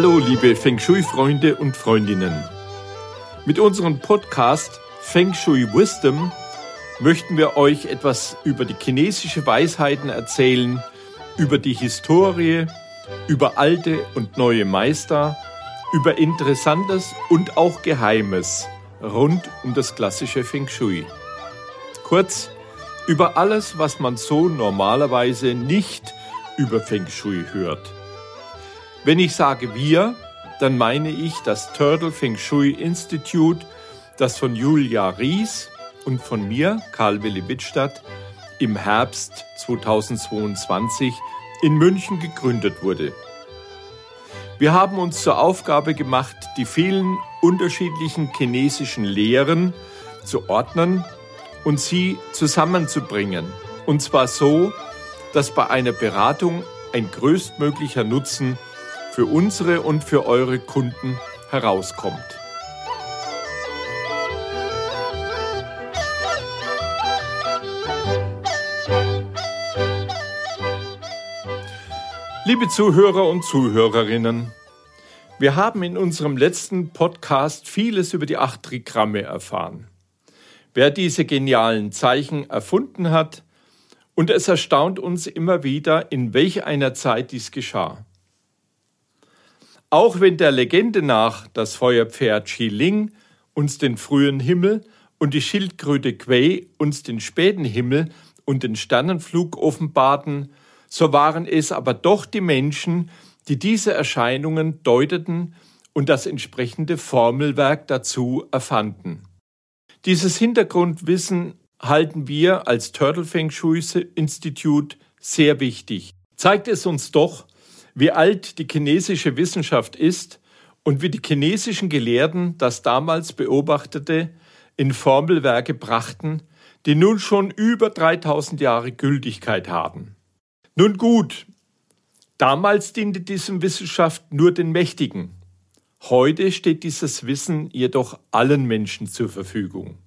Hallo, liebe Feng Shui-Freunde und Freundinnen. Mit unserem Podcast Feng Shui Wisdom möchten wir euch etwas über die chinesische Weisheiten erzählen, über die Historie, über alte und neue Meister, über Interessantes und auch Geheimes rund um das klassische Feng Shui. Kurz, über alles, was man so normalerweise nicht über Feng Shui hört. Wenn ich sage wir, dann meine ich das Turtle Feng Shui Institute, das von Julia Ries und von mir, Karl Willi Wittstadt, im Herbst 2022 in München gegründet wurde. Wir haben uns zur Aufgabe gemacht, die vielen unterschiedlichen chinesischen Lehren zu ordnen und sie zusammenzubringen. Und zwar so, dass bei einer Beratung ein größtmöglicher Nutzen für unsere und für eure Kunden herauskommt. Liebe Zuhörer und Zuhörerinnen, wir haben in unserem letzten Podcast vieles über die acht Trigramme erfahren. Wer diese genialen Zeichen erfunden hat, und es erstaunt uns immer wieder, in welch einer Zeit dies geschah. Auch wenn der Legende nach das Feuerpferd Chi Ling uns den frühen Himmel und die Schildkröte Quei uns den späten Himmel und den Sternenflug offenbarten, so waren es aber doch die Menschen, die diese Erscheinungen deuteten und das entsprechende Formelwerk dazu erfanden. Dieses Hintergrundwissen halten wir als Turtle Feng Shui Institute sehr wichtig. Zeigt es uns doch, wie alt die chinesische Wissenschaft ist und wie die chinesischen Gelehrten das damals Beobachtete in Formelwerke brachten, die nun schon über 3000 Jahre Gültigkeit haben. Nun gut, damals diente diese Wissenschaft nur den Mächtigen. Heute steht dieses Wissen jedoch allen Menschen zur Verfügung.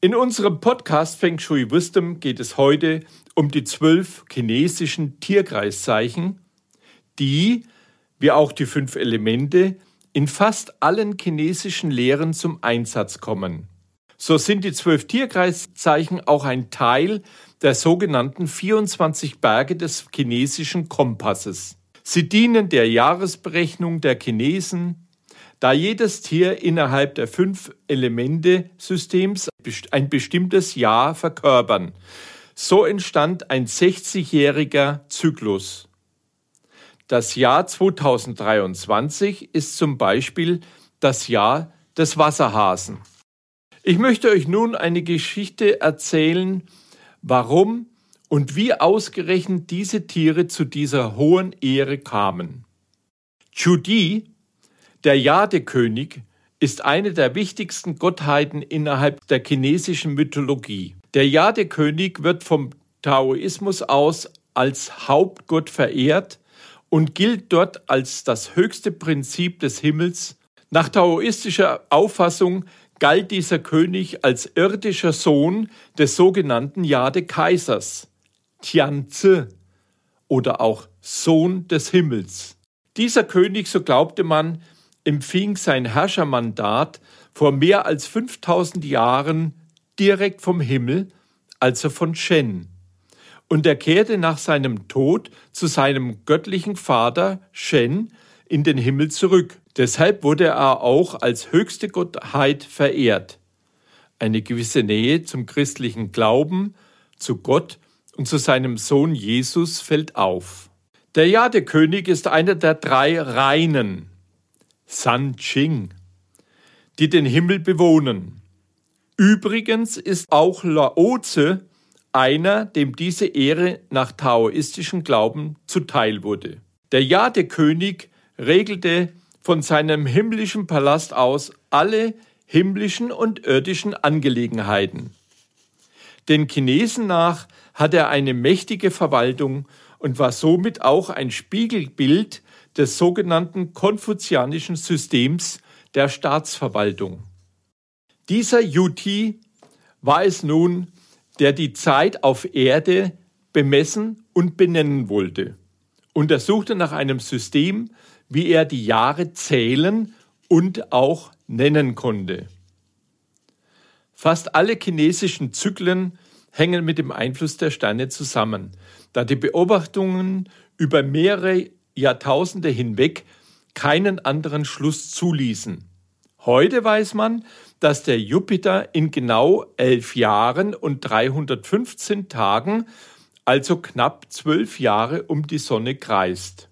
In unserem Podcast Feng Shui Wisdom geht es heute um die zwölf chinesischen Tierkreiszeichen, die, wie auch die fünf Elemente, in fast allen chinesischen Lehren zum Einsatz kommen. So sind die zwölf Tierkreiszeichen auch ein Teil der sogenannten 24 Berge des chinesischen Kompasses. Sie dienen der Jahresberechnung der Chinesen, da jedes Tier innerhalb der fünf Elemente-Systems ein bestimmtes Jahr verkörpern. So entstand ein 60-jähriger Zyklus. Das Jahr 2023 ist zum Beispiel das Jahr des Wasserhasen. Ich möchte euch nun eine Geschichte erzählen, warum und wie ausgerechnet diese Tiere zu dieser hohen Ehre kamen. Chudi, der Jadekönig, ist eine der wichtigsten Gottheiten innerhalb der chinesischen Mythologie. Der Jadekönig wird vom Taoismus aus als Hauptgott verehrt und gilt dort als das höchste Prinzip des Himmels. Nach taoistischer Auffassung galt dieser König als irdischer Sohn des sogenannten Jade-Kaisers, Tianzi, oder auch Sohn des Himmels. Dieser König, so glaubte man, empfing sein Herrschermandat vor mehr als 5000 Jahren direkt vom Himmel, also von Shen und er kehrte nach seinem Tod zu seinem göttlichen Vater Shen in den Himmel zurück. Deshalb wurde er auch als höchste Gottheit verehrt. Eine gewisse Nähe zum christlichen Glauben, zu Gott und zu seinem Sohn Jesus fällt auf. Der Jadekönig ist einer der drei Reinen, San Ching, die den Himmel bewohnen. Übrigens ist auch Laoze einer, dem diese Ehre nach taoistischem Glauben zuteil wurde. Der Jade-König regelte von seinem himmlischen Palast aus alle himmlischen und irdischen Angelegenheiten. Den Chinesen nach hat er eine mächtige Verwaltung und war somit auch ein Spiegelbild des sogenannten konfuzianischen Systems der Staatsverwaltung. Dieser Yuti war es nun, der die Zeit auf Erde bemessen und benennen wollte. Untersuchte nach einem System, wie er die Jahre zählen und auch nennen konnte. Fast alle chinesischen Zyklen hängen mit dem Einfluss der Sterne zusammen, da die Beobachtungen über mehrere Jahrtausende hinweg keinen anderen Schluss zuließen. Heute weiß man, dass der Jupiter in genau elf Jahren und 315 Tagen, also knapp zwölf Jahre um die Sonne kreist.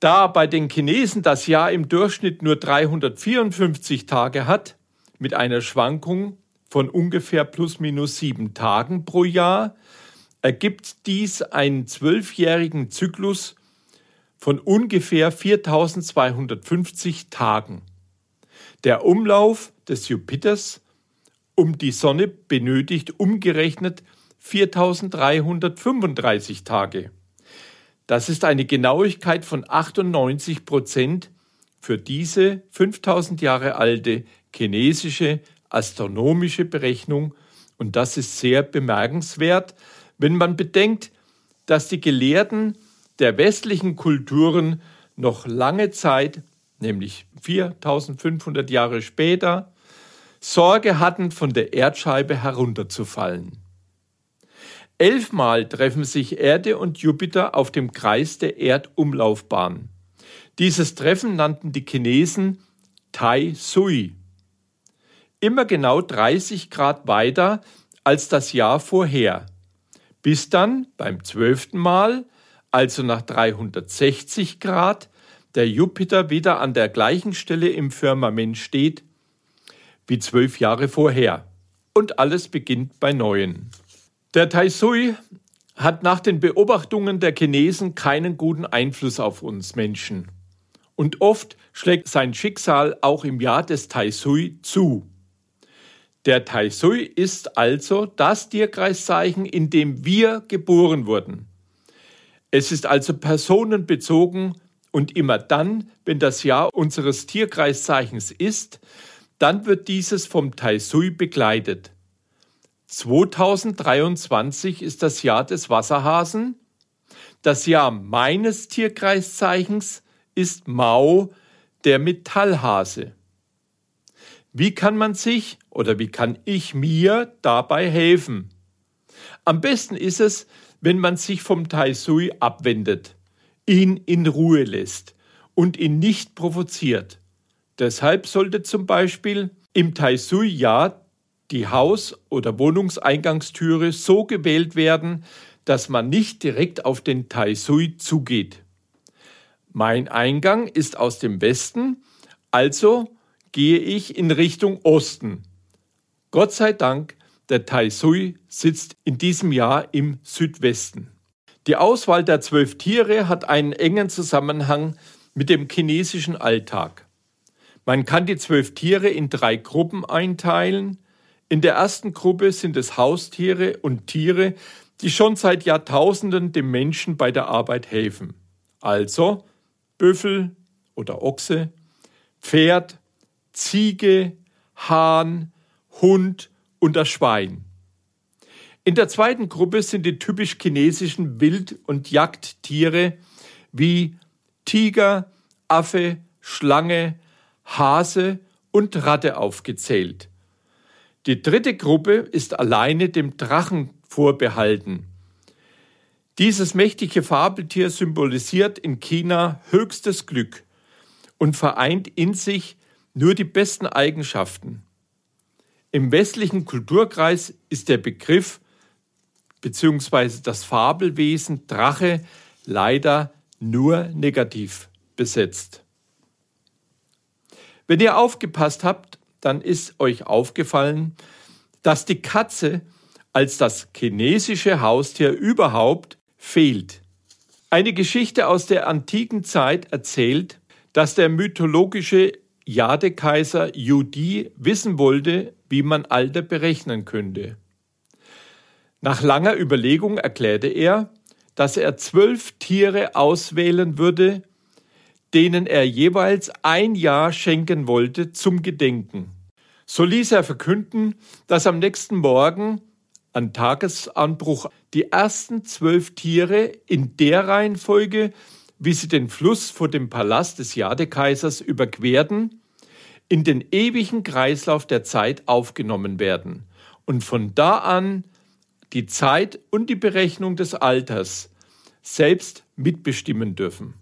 Da bei den Chinesen das Jahr im Durchschnitt nur 354 Tage hat, mit einer Schwankung von ungefähr plus minus sieben Tagen pro Jahr, ergibt dies einen zwölfjährigen Zyklus von ungefähr 4250 Tagen. Der Umlauf des Jupiters um die Sonne benötigt umgerechnet 4335 Tage. Das ist eine Genauigkeit von 98 Prozent für diese 5000 Jahre alte chinesische astronomische Berechnung und das ist sehr bemerkenswert, wenn man bedenkt, dass die Gelehrten der westlichen Kulturen noch lange Zeit, nämlich 4500 Jahre später, Sorge hatten, von der Erdscheibe herunterzufallen. Elfmal treffen sich Erde und Jupiter auf dem Kreis der Erdumlaufbahn. Dieses Treffen nannten die Chinesen Tai Sui. Immer genau 30 Grad weiter als das Jahr vorher, bis dann beim zwölften Mal also nach 360 Grad, der Jupiter wieder an der gleichen Stelle im Firmament steht wie zwölf Jahre vorher. Und alles beginnt bei Neuen. Der Taisui hat nach den Beobachtungen der Chinesen keinen guten Einfluss auf uns Menschen. Und oft schlägt sein Schicksal auch im Jahr des Taisui zu. Der Taisui ist also das Tierkreiszeichen, in dem wir geboren wurden. Es ist also personenbezogen und immer dann, wenn das Jahr unseres Tierkreiszeichens ist, dann wird dieses vom Taisui begleitet. 2023 ist das Jahr des Wasserhasen. Das Jahr meines Tierkreiszeichens ist Mao, der Metallhase. Wie kann man sich oder wie kann ich mir dabei helfen? Am besten ist es, wenn man sich vom Tai Sui abwendet, ihn in Ruhe lässt und ihn nicht provoziert. Deshalb sollte zum Beispiel im Tai Sui Jahr die Haus- oder Wohnungseingangstüre so gewählt werden, dass man nicht direkt auf den Tai Sui zugeht. Mein Eingang ist aus dem Westen, also gehe ich in Richtung Osten. Gott sei Dank der Taisui sitzt in diesem Jahr im Südwesten. Die Auswahl der zwölf Tiere hat einen engen Zusammenhang mit dem chinesischen Alltag. Man kann die zwölf Tiere in drei Gruppen einteilen. In der ersten Gruppe sind es Haustiere und Tiere, die schon seit Jahrtausenden dem Menschen bei der Arbeit helfen. Also Büffel oder Ochse, Pferd, Ziege, Hahn, Hund und das Schwein. In der zweiten Gruppe sind die typisch chinesischen Wild- und Jagdtiere wie Tiger, Affe, Schlange, Hase und Ratte aufgezählt. Die dritte Gruppe ist alleine dem Drachen vorbehalten. Dieses mächtige Fabeltier symbolisiert in China höchstes Glück und vereint in sich nur die besten Eigenschaften. Im westlichen Kulturkreis ist der Begriff bzw. das Fabelwesen Drache leider nur negativ besetzt. Wenn ihr aufgepasst habt, dann ist euch aufgefallen, dass die Katze als das chinesische Haustier überhaupt fehlt. Eine Geschichte aus der antiken Zeit erzählt, dass der mythologische Jadekaiser Yudi wissen wollte, wie man Alter berechnen könnte. Nach langer Überlegung erklärte er, dass er zwölf Tiere auswählen würde, denen er jeweils ein Jahr schenken wollte zum Gedenken. So ließ er verkünden, dass am nächsten Morgen an Tagesanbruch die ersten zwölf Tiere in der Reihenfolge wie sie den Fluss vor dem Palast des Jadekaisers überquerten, in den ewigen Kreislauf der Zeit aufgenommen werden und von da an die Zeit und die Berechnung des Alters selbst mitbestimmen dürfen.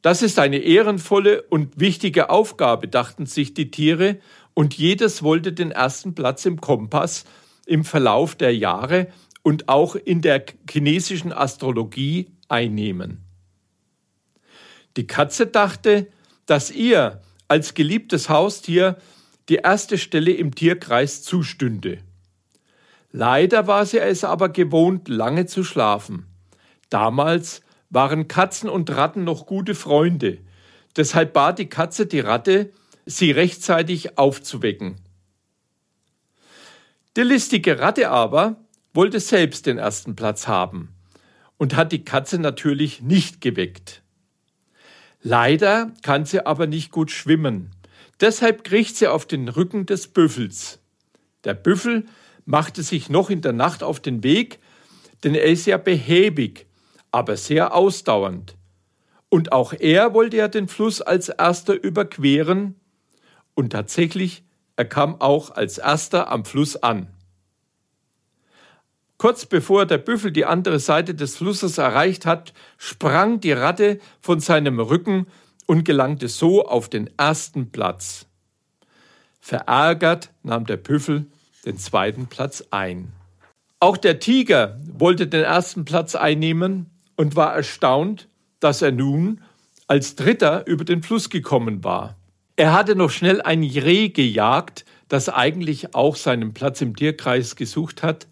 Das ist eine ehrenvolle und wichtige Aufgabe, dachten sich die Tiere, und jedes wollte den ersten Platz im Kompass im Verlauf der Jahre und auch in der chinesischen Astrologie einnehmen. Die Katze dachte, dass ihr als geliebtes Haustier die erste Stelle im Tierkreis zustünde. Leider war sie es aber gewohnt, lange zu schlafen. Damals waren Katzen und Ratten noch gute Freunde. Deshalb bat die Katze die Ratte, sie rechtzeitig aufzuwecken. Die listige Ratte aber wollte selbst den ersten Platz haben und hat die Katze natürlich nicht geweckt. Leider kann sie aber nicht gut schwimmen. Deshalb kriecht sie auf den Rücken des Büffels. Der Büffel machte sich noch in der Nacht auf den Weg, denn er ist ja behäbig, aber sehr ausdauernd. Und auch er wollte ja den Fluss als erster überqueren, und tatsächlich, er kam auch als erster am Fluss an. Kurz bevor der Büffel die andere Seite des Flusses erreicht hat, sprang die Ratte von seinem Rücken und gelangte so auf den ersten Platz. Verärgert nahm der Büffel den zweiten Platz ein. Auch der Tiger wollte den ersten Platz einnehmen und war erstaunt, dass er nun als Dritter über den Fluss gekommen war. Er hatte noch schnell ein Reh gejagt, das eigentlich auch seinen Platz im Tierkreis gesucht hat,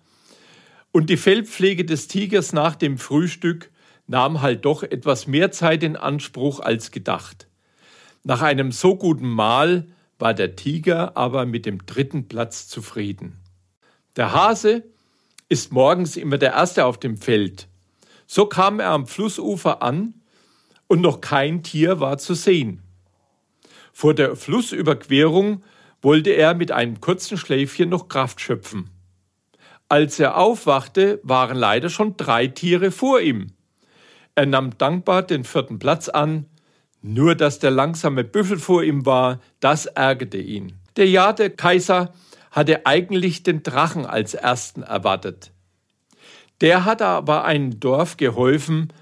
und die Fellpflege des Tigers nach dem Frühstück nahm halt doch etwas mehr Zeit in Anspruch als gedacht. Nach einem so guten Mahl war der Tiger aber mit dem dritten Platz zufrieden. Der Hase ist morgens immer der Erste auf dem Feld. So kam er am Flussufer an und noch kein Tier war zu sehen. Vor der Flussüberquerung wollte er mit einem kurzen Schläfchen noch Kraft schöpfen. Als er aufwachte, waren leider schon drei Tiere vor ihm. Er nahm dankbar den vierten Platz an, nur dass der langsame Büffel vor ihm war, das ärgerte ihn. Der Jade-Kaiser hatte eigentlich den Drachen als ersten erwartet. Der hatte aber einem Dorf geholfen,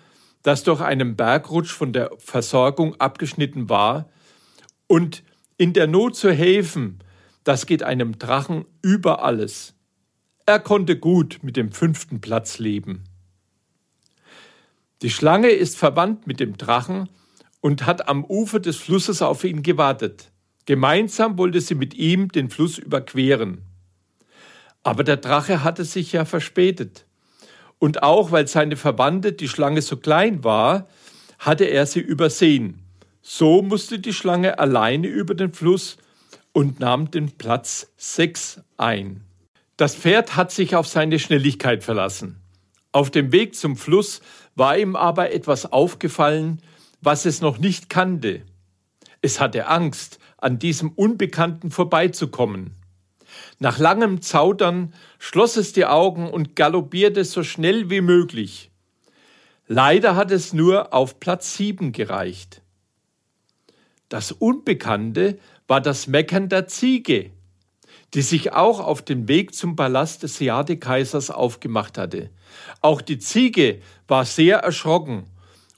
das durch einen Bergrutsch von der Versorgung abgeschnitten war, und in der Not zu helfen, das geht einem Drachen über alles. Er konnte gut mit dem fünften Platz leben. Die Schlange ist verwandt mit dem Drachen und hat am Ufer des Flusses auf ihn gewartet. Gemeinsam wollte sie mit ihm den Fluss überqueren. Aber der Drache hatte sich ja verspätet. Und auch weil seine Verwandte, die Schlange, so klein war, hatte er sie übersehen. So musste die Schlange alleine über den Fluss und nahm den Platz sechs ein. Das Pferd hat sich auf seine Schnelligkeit verlassen. Auf dem Weg zum Fluss war ihm aber etwas aufgefallen, was es noch nicht kannte. Es hatte Angst, an diesem Unbekannten vorbeizukommen. Nach langem Zaudern schloss es die Augen und galoppierte so schnell wie möglich. Leider hat es nur auf Platz sieben gereicht. Das Unbekannte war das Meckern der Ziege, die sich auch auf den Weg zum Palast des Jadekaisers aufgemacht hatte. Auch die Ziege war sehr erschrocken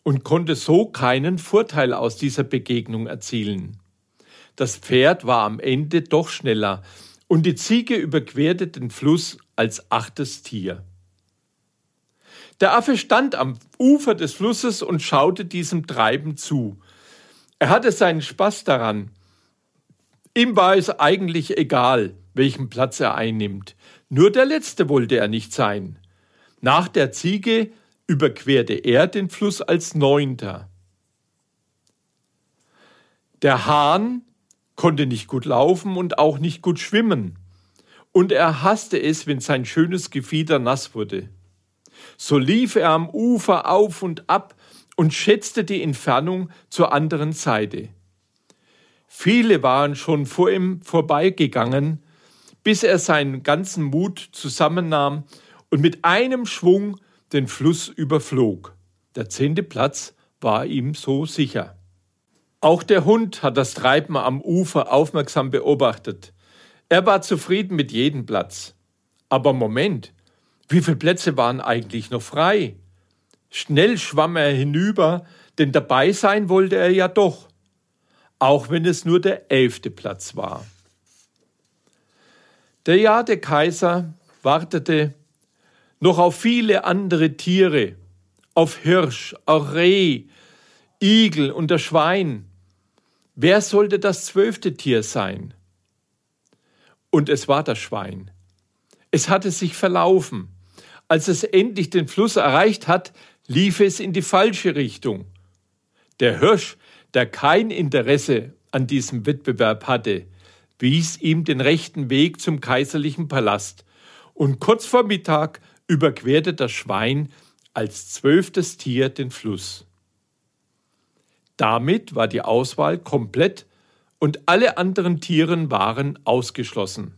und konnte so keinen Vorteil aus dieser Begegnung erzielen. Das Pferd war am Ende doch schneller und die Ziege überquerte den Fluss als achtes Tier. Der Affe stand am Ufer des Flusses und schaute diesem Treiben zu. Er hatte seinen Spaß daran. Ihm war es eigentlich egal, welchen Platz er einnimmt. Nur der letzte wollte er nicht sein. Nach der Ziege überquerte er den Fluss als Neunter. Der Hahn konnte nicht gut laufen und auch nicht gut schwimmen, und er hasste es, wenn sein schönes Gefieder nass wurde. So lief er am Ufer auf und ab und schätzte die Entfernung zur anderen Seite. Viele waren schon vor ihm vorbeigegangen, bis er seinen ganzen Mut zusammennahm und mit einem Schwung den Fluss überflog. Der zehnte Platz war ihm so sicher. Auch der Hund hat das Treiben am Ufer aufmerksam beobachtet. Er war zufrieden mit jedem Platz. Aber Moment, wie viele Plätze waren eigentlich noch frei? Schnell schwamm er hinüber, denn dabei sein wollte er ja doch, auch wenn es nur der elfte Platz war. Der Jade Kaiser wartete noch auf viele andere Tiere, auf Hirsch, auch Reh, Igel und der Schwein. Wer sollte das zwölfte Tier sein? Und es war das Schwein. Es hatte sich verlaufen. Als es endlich den Fluss erreicht hat, lief es in die falsche Richtung. Der Hirsch, der kein Interesse an diesem Wettbewerb hatte, wies ihm den rechten Weg zum kaiserlichen Palast, und kurz vor Mittag überquerte das Schwein als zwölftes Tier den Fluss. Damit war die Auswahl komplett und alle anderen Tieren waren ausgeschlossen.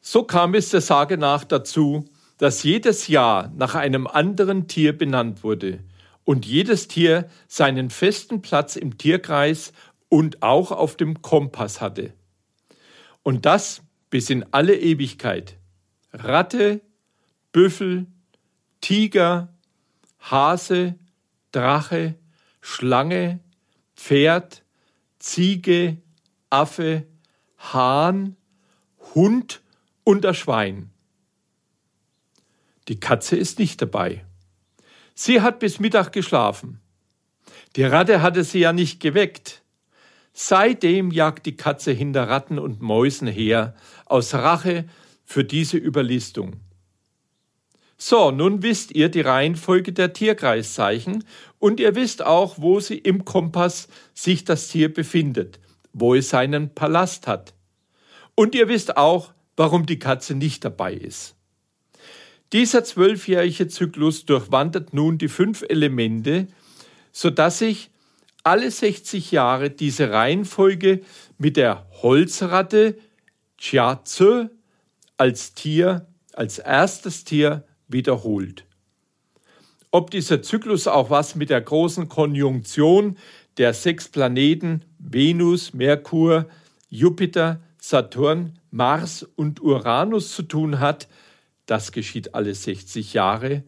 So kam es der Sage nach dazu, dass jedes Jahr nach einem anderen Tier benannt wurde und jedes Tier seinen festen Platz im Tierkreis und auch auf dem Kompass hatte. Und das bis in alle Ewigkeit. Ratte, Büffel, Tiger, Hase, Drache, Schlange, Pferd, Ziege, Affe, Hahn, Hund und das Schwein. Die Katze ist nicht dabei. Sie hat bis Mittag geschlafen. Die Ratte hatte sie ja nicht geweckt. Seitdem jagt die Katze hinter Ratten und Mäusen her, aus Rache für diese Überlistung. So, nun wisst ihr die Reihenfolge der Tierkreiszeichen und ihr wisst auch, wo sie im Kompass sich das Tier befindet, wo es seinen Palast hat. Und ihr wisst auch, warum die Katze nicht dabei ist. Dieser zwölfjährige Zyklus durchwandert nun die fünf Elemente, so dass sich alle 60 Jahre diese Reihenfolge mit der Holzratte Chiaze als Tier, als erstes Tier wiederholt. Ob dieser Zyklus auch was mit der großen Konjunktion der sechs Planeten Venus, Merkur, Jupiter, Saturn, Mars und Uranus zu tun hat, das geschieht alle 60 Jahre,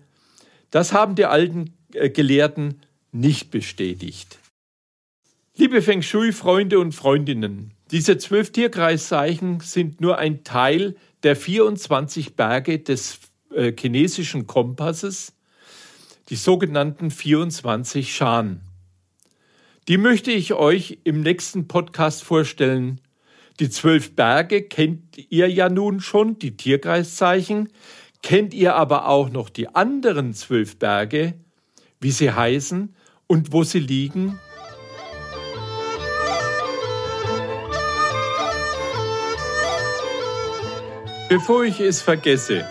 das haben die alten äh, Gelehrten nicht bestätigt. Liebe Feng Shui-Freunde und Freundinnen, diese zwölf Tierkreiszeichen sind nur ein Teil der 24 Berge des äh, chinesischen Kompasses, die sogenannten 24 Shan. Die möchte ich euch im nächsten Podcast vorstellen die zwölf Berge kennt ihr ja nun schon, die Tierkreiszeichen. Kennt ihr aber auch noch die anderen zwölf Berge, wie sie heißen und wo sie liegen? Bevor ich es vergesse,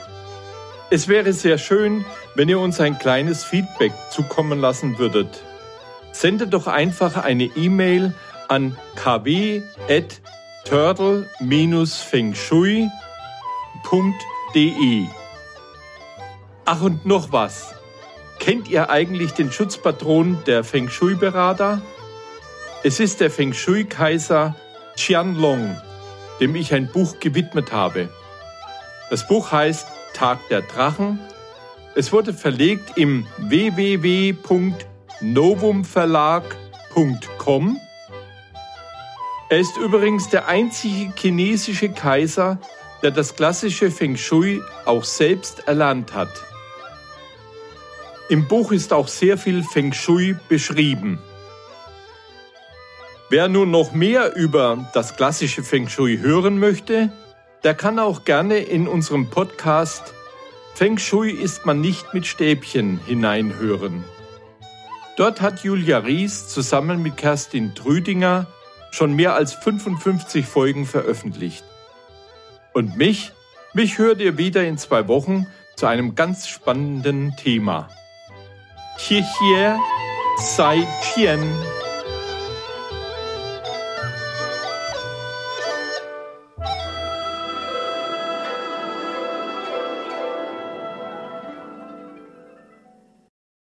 es wäre sehr schön, wenn ihr uns ein kleines Feedback zukommen lassen würdet. Sendet doch einfach eine E-Mail an kw@ turtle-fengshui.de. Ach und noch was. Kennt ihr eigentlich den Schutzpatron der Feng Shui-Berater? Es ist der Feng Shui-Kaiser Qianlong, dem ich ein Buch gewidmet habe. Das Buch heißt Tag der Drachen. Es wurde verlegt im www.novumverlag.com er ist übrigens der einzige chinesische Kaiser, der das klassische Feng Shui auch selbst erlernt hat. Im Buch ist auch sehr viel Feng Shui beschrieben. Wer nun noch mehr über das klassische Feng Shui hören möchte, der kann auch gerne in unserem Podcast Feng Shui ist man nicht mit Stäbchen hineinhören. Dort hat Julia Ries zusammen mit Kerstin Trüdinger schon mehr als 55 Folgen veröffentlicht. Und mich, mich hört ihr wieder in zwei Wochen zu einem ganz spannenden Thema. Xie Sai Tian